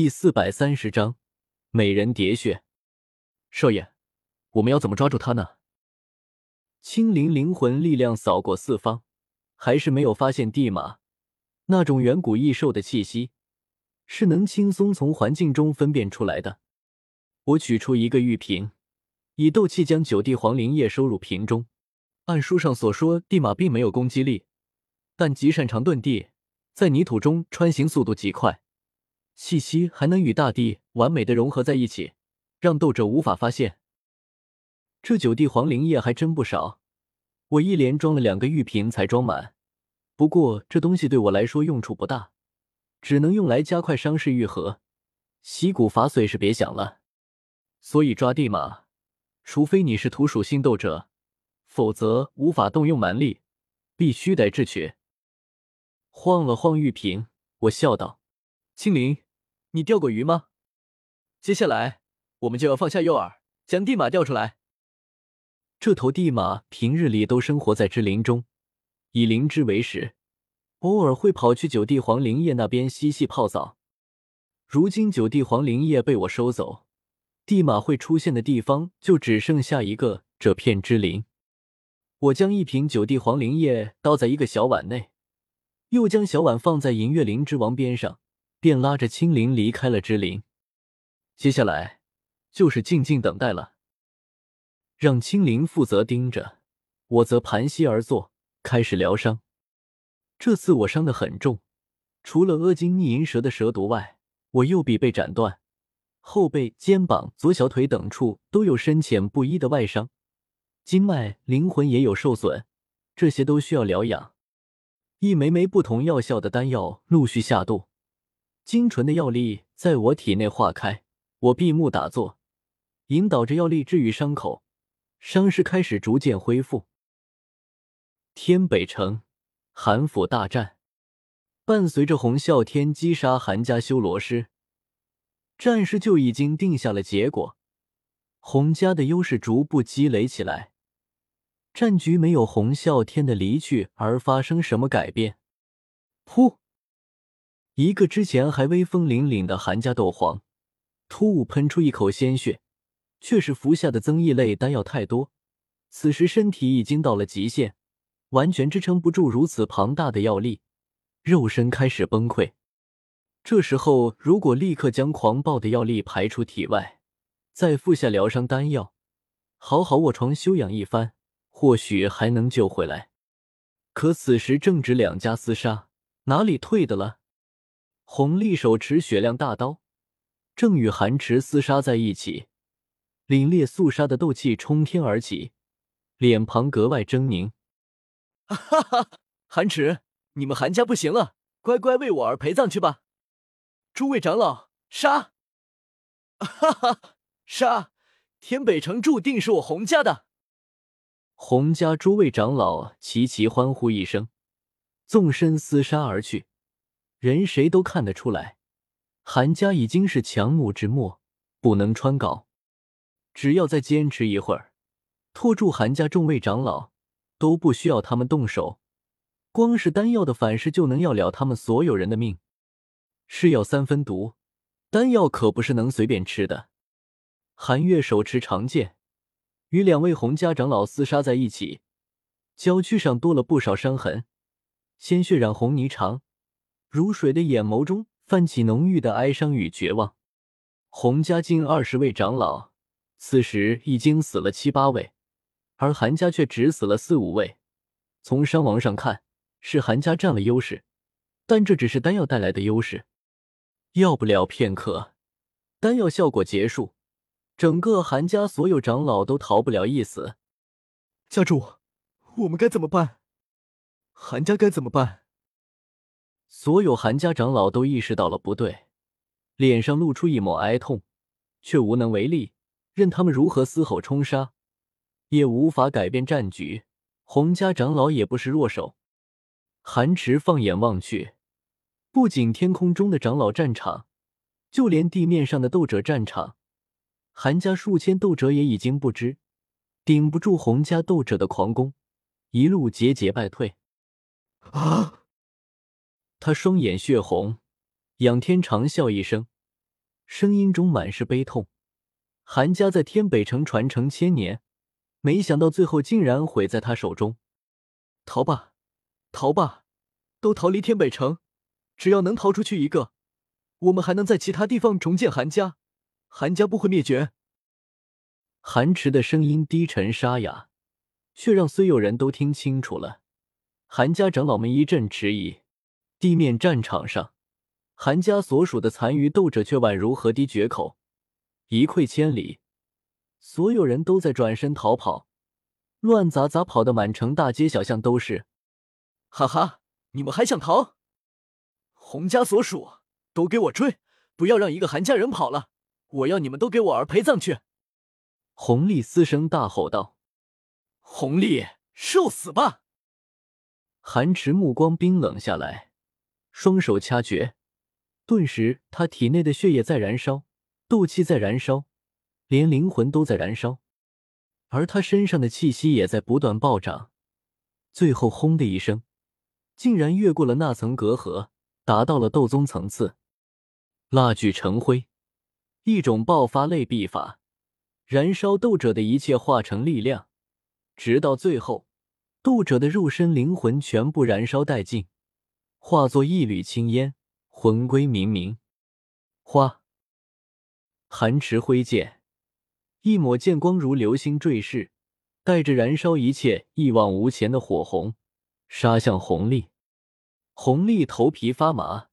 第四百三十章美人喋血。少爷，我们要怎么抓住他呢？青灵灵魂力量扫过四方，还是没有发现地马那种远古异兽的气息，是能轻松从环境中分辨出来的。我取出一个玉瓶，以斗气将九地黄灵液收入瓶中。按书上所说，地马并没有攻击力，但极擅长遁地，在泥土中穿行速度极快，气息还能与大地完美的融合在一起，让斗者无法发现。这九地黄灵液还真不少，我一连装了两个玉瓶才装满。不过这东西对我来说用处不大，只能用来加快伤势愈合，洗骨伐髓是别想了。所以抓地马，除非你是土属性斗者。否则无法动用蛮力，必须得智取。晃了晃玉瓶，我笑道：“青灵，你钓过鱼吗？接下来我们就要放下诱饵，将地马钓出来。这头地马平日里都生活在芝林中，以灵芝为食，偶尔会跑去九地黄灵叶那边嬉戏泡澡。如今九地黄灵叶被我收走，地马会出现的地方就只剩下一个这片芝林。”我将一瓶九地黄灵液倒在一个小碗内，又将小碗放在银月灵芝王边上，便拉着青灵离开了芝林。接下来就是静静等待了，让青灵负责盯着，我则盘膝而坐，开始疗伤。这次我伤得很重，除了阿金逆银蛇的蛇毒外，我右臂被斩断，后背、肩膀、左小腿等处都有深浅不一的外伤。经脉、灵魂也有受损，这些都需要疗养。一枚枚不同药效的丹药陆续下肚，精纯的药力在我体内化开。我闭目打坐，引导着药力治愈伤口，伤势开始逐渐恢复。天北城，韩府大战，伴随着洪啸天击杀韩家修罗师，战事就已经定下了结果。洪家的优势逐步积累起来。战局没有洪啸天的离去而发生什么改变。噗！一个之前还威风凛凛的韩家斗皇，突兀喷出一口鲜血，却是服下的增益类丹药太多，此时身体已经到了极限，完全支撑不住如此庞大的药力，肉身开始崩溃。这时候，如果立刻将狂暴的药力排出体外，再服下疗伤丹药，好好卧床休养一番。或许还能救回来，可此时正值两家厮杀，哪里退的了？红丽手持雪亮大刀，正与寒池厮杀在一起，凛冽肃杀的斗气冲天而起，脸庞格外狰狞。哈哈，寒池，你们韩家不行了，乖乖为我儿陪葬去吧！诸位长老，杀！哈哈，杀！天北城注定是我洪家的。洪家诸位长老齐齐欢呼一声，纵身厮杀而去。人谁都看得出来，韩家已经是强弩之末，不能穿稿。只要再坚持一会儿，拖住韩家众位长老，都不需要他们动手，光是丹药的反噬就能要了他们所有人的命。是药三分毒，丹药可不是能随便吃的。韩月手持长剑。与两位洪家长老厮杀在一起，娇躯上多了不少伤痕，鲜血染红霓裳，如水的眼眸中泛起浓郁的哀伤与绝望。洪家近二十位长老，此时已经死了七八位，而韩家却只死了四五位。从伤亡上看，是韩家占了优势，但这只是丹药带来的优势。要不了片刻，丹药效果结束。整个韩家所有长老都逃不了一死。家主，我们该怎么办？韩家该怎么办？所有韩家长老都意识到了不对，脸上露出一抹哀痛，却无能为力。任他们如何嘶吼冲杀，也无法改变战局。洪家长老也不是弱手。韩池放眼望去，不仅天空中的长老战场，就连地面上的斗者战场。韩家数千斗者也已经不知，顶不住洪家斗者的狂攻，一路节节败退。啊！他双眼血红，仰天长啸一声，声音中满是悲痛。韩家在天北城传承千年，没想到最后竟然毁在他手中。逃吧，逃吧，都逃离天北城！只要能逃出去一个，我们还能在其他地方重建韩家，韩家不会灭绝。韩池的声音低沉沙哑，却让所有人都听清楚了。韩家长老们一阵迟疑。地面战场上，韩家所属的残余斗者却宛如河堤决口。一溃千里，所有人都在转身逃跑，乱砸砸跑的满城大街小巷都是。哈哈，你们还想逃？洪家所属，都给我追！不要让一个韩家人跑了！我要你们都给我儿陪葬去！洪立嘶声大吼道：“洪立，受死吧！”韩池目光冰冷下来，双手掐诀，顿时他体内的血液在燃烧。斗气在燃烧，连灵魂都在燃烧，而他身上的气息也在不断暴涨，最后轰的一声，竟然越过了那层隔阂，达到了斗宗层次。蜡炬成灰，一种爆发类秘法，燃烧斗者的一切化成力量，直到最后，斗者的肉身灵魂全部燃烧殆尽，化作一缕青烟，魂归冥冥。花。寒池挥剑，一抹剑光如流星坠世，带着燃烧一切、一往无前的火红，杀向红丽。红丽头皮发麻，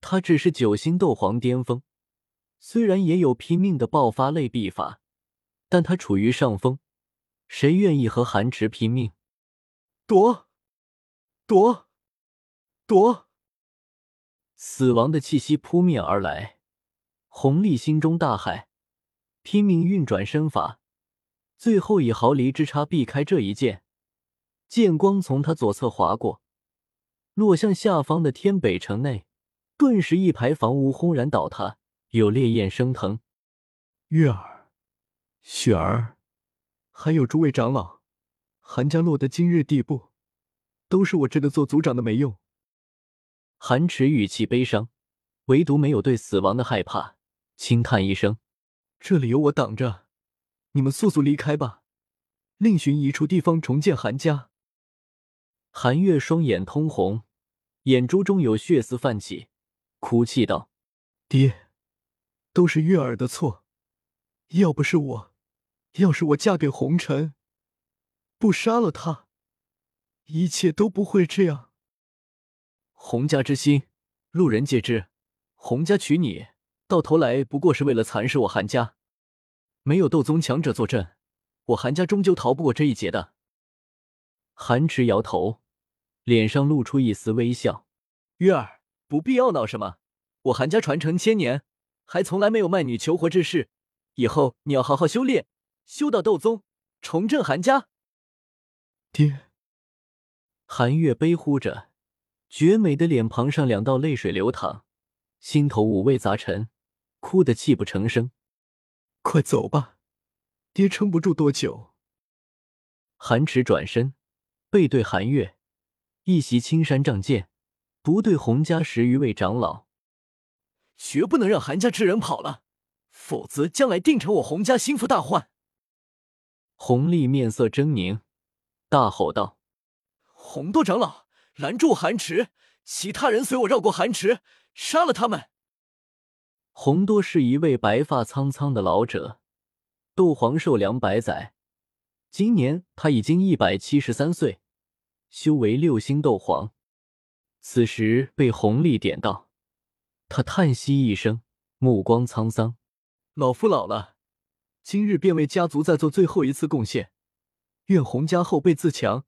他只是九星斗皇巅峰，虽然也有拼命的爆发类必法，但他处于上风，谁愿意和寒池拼命？躲，躲，躲！死亡的气息扑面而来。洪丽心中大骇，拼命运转身法，最后以毫厘之差避开这一剑。剑光从他左侧划过，落向下方的天北城内，顿时一排房屋轰然倒塌，有烈焰升腾。月儿、雪儿，还有诸位长老，韩家落得今日地步，都是我这个做族长的没用。韩池语气悲伤，唯独没有对死亡的害怕。轻叹一声：“这里有我挡着，你们速速离开吧，另寻一处地方重建韩家。”韩月双眼通红，眼珠中有血丝泛起，哭泣道：“爹，都是月儿的错，要不是我，要是我嫁给红尘，不杀了他，一切都不会这样。洪家之心，路人皆知，洪家娶你。”到头来不过是为了蚕食我韩家，没有斗宗强者坐镇，我韩家终究逃不过这一劫的。韩池摇头，脸上露出一丝微笑：“月儿，不必懊恼什么，我韩家传承千年，还从来没有卖女求活之事。以后你要好好修炼，修到斗宗，重振韩家。”爹，韩月悲呼着，绝美的脸庞上两道泪水流淌，心头五味杂陈。哭得泣不成声，快走吧，爹撑不住多久。韩池转身，背对韩月，一袭青衫仗剑，不对洪家十余位长老，绝不能让韩家之人跑了，否则将来定成我洪家心腹大患。洪丽面色狰狞，大吼道：“洪多长老，拦住韩池！其他人随我绕过韩池，杀了他们！”洪多是一位白发苍苍的老者，斗皇寿两百载，今年他已经一百七十三岁，修为六星斗皇。此时被洪丽点到，他叹息一声，目光沧桑：“老夫老了，今日便为家族再做最后一次贡献，愿洪家后辈自强，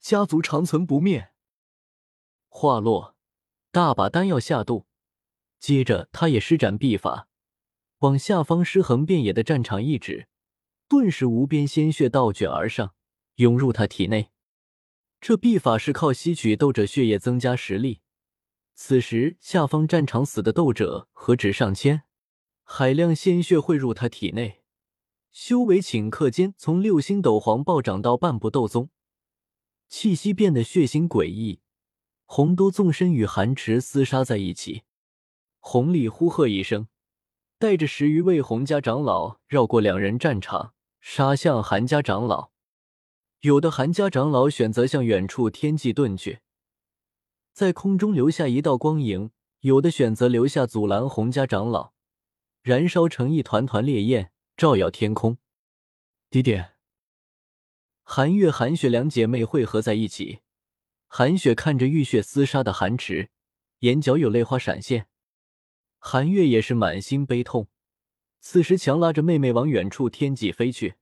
家族长存不灭。”话落，大把丹药下肚。接着，他也施展秘法，往下方尸横遍野的战场一指，顿时无边鲜血倒卷而上，涌入他体内。这秘法是靠吸取斗者血液增加实力。此时，下方战场死的斗者何止上千，海量鲜血汇入他体内，修为顷刻间从六星斗皇暴涨到半步斗宗，气息变得血腥诡异。洪都纵身与寒池厮杀在一起。洪丽呼喝一声，带着十余位洪家长老绕过两人战场，杀向韩家长老。有的韩家长老选择向远处天际遁去，在空中留下一道光影；有的选择留下阻拦洪家长老，燃烧成一团团烈焰，照耀天空。低点，韩月、韩雪两姐妹汇合在一起。韩雪看着浴血厮杀的韩池，眼角有泪花闪现。韩月也是满心悲痛，此时强拉着妹妹往远处天际飞去。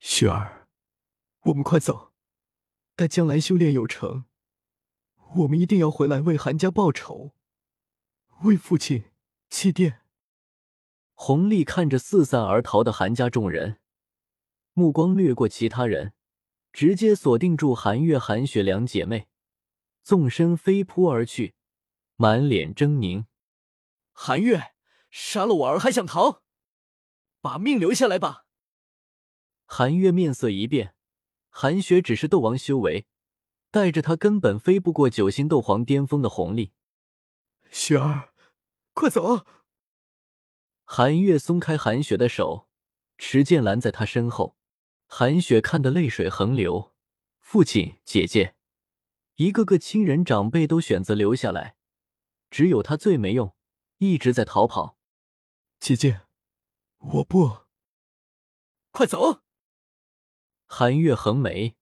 雪儿，我们快走！待将来修炼有成，我们一定要回来为韩家报仇，为父亲祭奠。弘历看着四散而逃的韩家众人。目光掠过其他人，直接锁定住韩月、韩雪两姐妹，纵身飞扑而去，满脸狰狞。韩月，杀了我儿还想逃？把命留下来吧！韩月面色一变，韩雪只是斗王修为，带着他根本飞不过九星斗皇巅峰的红利。雪儿，快走！韩月松开韩雪的手，持剑拦在他身后。韩雪看得泪水横流，父亲、姐姐，一个个亲人长辈都选择留下来，只有他最没用，一直在逃跑。姐姐，我不，快走！寒月横眉，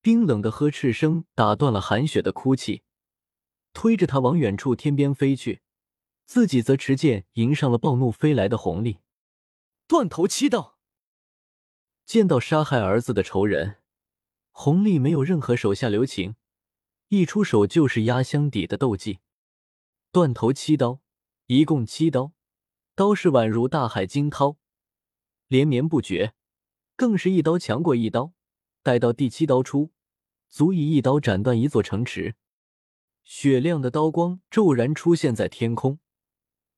冰冷的呵斥声打断了韩雪的哭泣，推着他往远处天边飞去，自己则持剑迎上了暴怒飞来的红利，断头七道。见到杀害儿子的仇人，弘历没有任何手下留情，一出手就是压箱底的斗技，断头七刀，一共七刀，刀势宛如大海惊涛，连绵不绝，更是一刀强过一刀。待到第七刀出，足以一刀斩断一座城池。雪亮的刀光骤然出现在天空，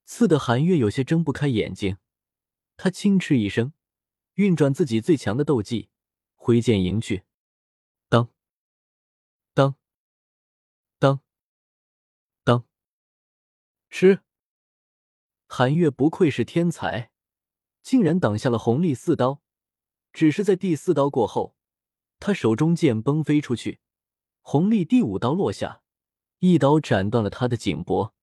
刺得韩月有些睁不开眼睛。他轻嗤一声。运转自己最强的斗技，挥剑迎去。吃！韩月不愧是天才，竟然挡下了红利四刀。只是在第四刀过后，他手中剑崩飞出去，红利第五刀落下，一刀斩断了他的颈脖，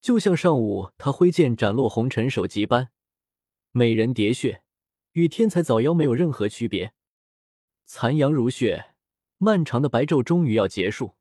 就像上午他挥剑斩落红尘首级般，美人喋血。与天才早夭没有任何区别。残阳如血，漫长的白昼终于要结束。